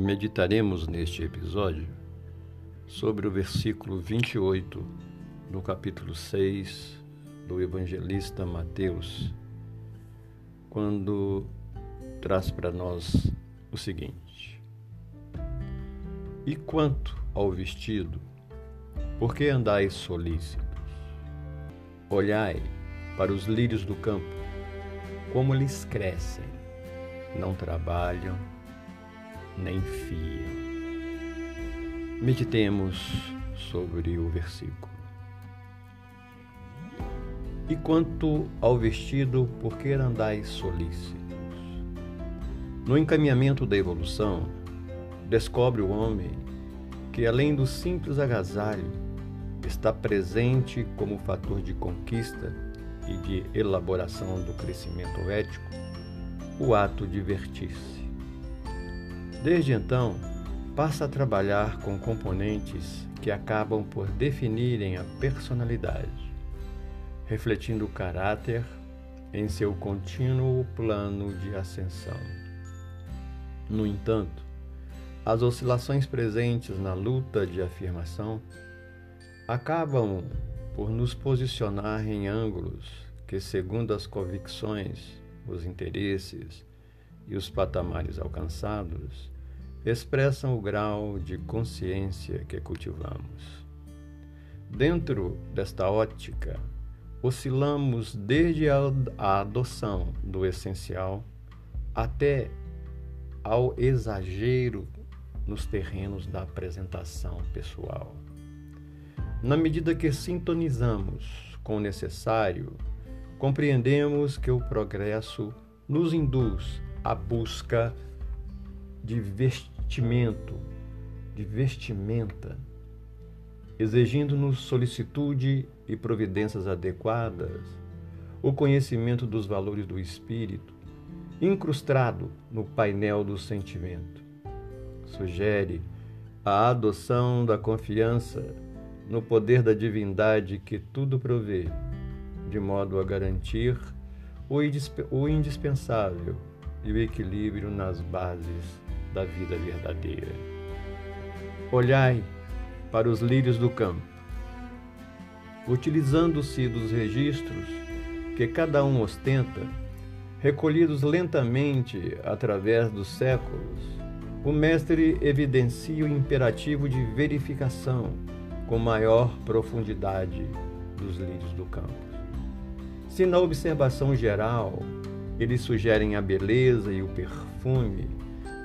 Meditaremos neste episódio sobre o versículo 28 do capítulo 6 do evangelista Mateus, quando traz para nós o seguinte: E quanto ao vestido, por que andais solícitos? Olhai para os lírios do campo, como lhes crescem, não trabalham, nem fiam. Meditemos sobre o versículo. E quanto ao vestido, por que andais solícitos? No encaminhamento da evolução, descobre o homem que, além do simples agasalho, está presente como fator de conquista e de elaboração do crescimento ético o ato de divertir-se. Desde então, passa a trabalhar com componentes que acabam por definirem a personalidade, refletindo o caráter em seu contínuo plano de ascensão. No entanto, as oscilações presentes na luta de afirmação acabam por nos posicionar em ângulos que, segundo as convicções, os interesses e os patamares alcançados, expressam o grau de consciência que cultivamos. Dentro desta ótica, oscilamos desde a adoção do essencial até ao exagero nos terrenos da apresentação pessoal. Na medida que sintonizamos com o necessário, compreendemos que o progresso nos induz à busca de vestimento, de vestimenta, exigindo-nos solicitude e providências adequadas, o conhecimento dos valores do espírito, incrustado no painel do sentimento. Sugere a adoção da confiança no poder da divindade que tudo provê, de modo a garantir o indispensável e o equilíbrio nas bases da vida verdadeira. Olhai para os lírios do campo, utilizando-se dos registros que cada um ostenta, recolhidos lentamente através dos séculos, o mestre evidencia o imperativo de verificação com maior profundidade dos lírios do campo. Se na observação geral eles sugerem a beleza e o perfume,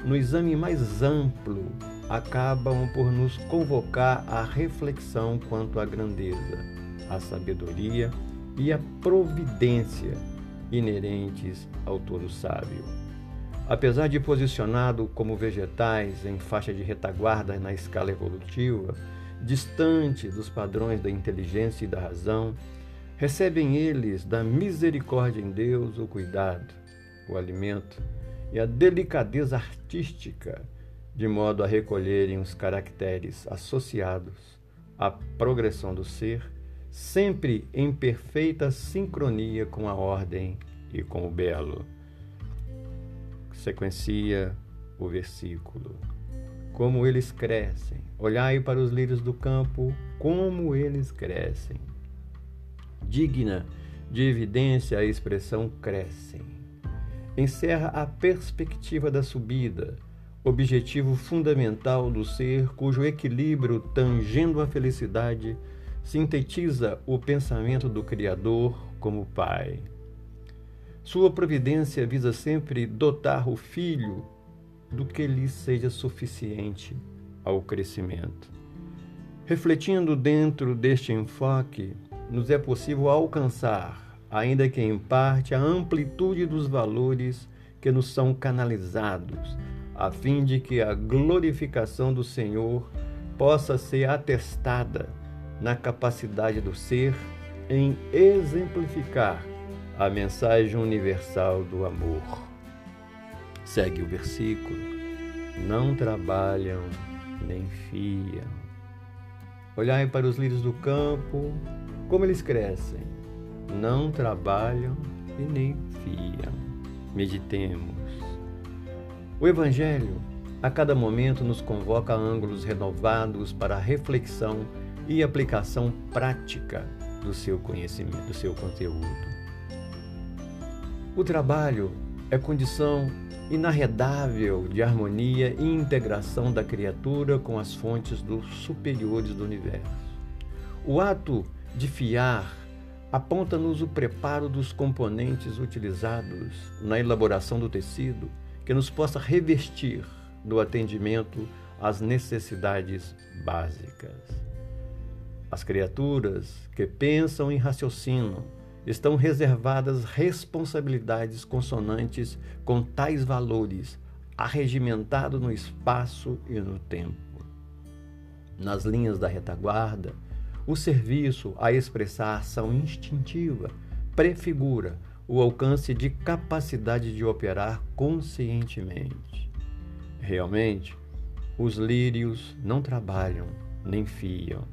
no exame mais amplo acabam por nos convocar à reflexão quanto à grandeza, à sabedoria e à providência inerentes ao todo sábio. Apesar de posicionado como vegetais em faixa de retaguarda na escala evolutiva, distante dos padrões da inteligência e da razão, recebem eles da misericórdia em Deus o cuidado, o alimento e a delicadeza artística, de modo a recolherem os caracteres associados à progressão do ser, sempre em perfeita sincronia com a ordem e com o belo sequencia o versículo. Como eles crescem. Olhai para os lírios do campo, como eles crescem. Digna de evidência a expressão crescem. Encerra a perspectiva da subida, objetivo fundamental do ser cujo equilíbrio, tangendo a felicidade, sintetiza o pensamento do Criador como Pai. Sua providência visa sempre dotar o filho do que lhe seja suficiente ao crescimento. Refletindo dentro deste enfoque, nos é possível alcançar, ainda que em parte, a amplitude dos valores que nos são canalizados, a fim de que a glorificação do Senhor possa ser atestada na capacidade do ser em exemplificar a mensagem universal do amor. Segue o versículo: Não trabalham nem fiam. Olhai para os lírios do campo, como eles crescem. Não trabalham e nem fiam. Meditemos. O Evangelho a cada momento nos convoca a ângulos renovados para a reflexão e aplicação prática do seu conhecimento, do seu conteúdo. O trabalho é condição inarredável de harmonia e integração da criatura com as fontes dos superiores do universo. O ato de fiar aponta-nos o preparo dos componentes utilizados na elaboração do tecido que nos possa revestir do atendimento às necessidades básicas. As criaturas que pensam e raciocinam estão reservadas responsabilidades consonantes com tais valores, arregimentado no espaço e no tempo. Nas linhas da retaguarda, o serviço a expressar ação instintiva prefigura o alcance de capacidade de operar conscientemente. Realmente, os lírios não trabalham nem fiam,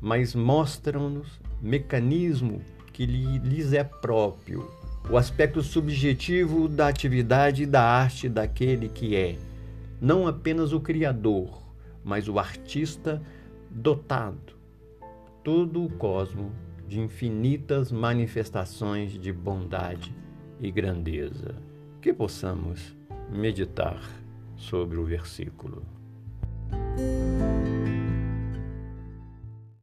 mas mostram-nos mecanismo que lhes é próprio, o aspecto subjetivo da atividade e da arte daquele que é, não apenas o criador, mas o artista dotado, todo o cosmo de infinitas manifestações de bondade e grandeza. Que possamos meditar sobre o versículo.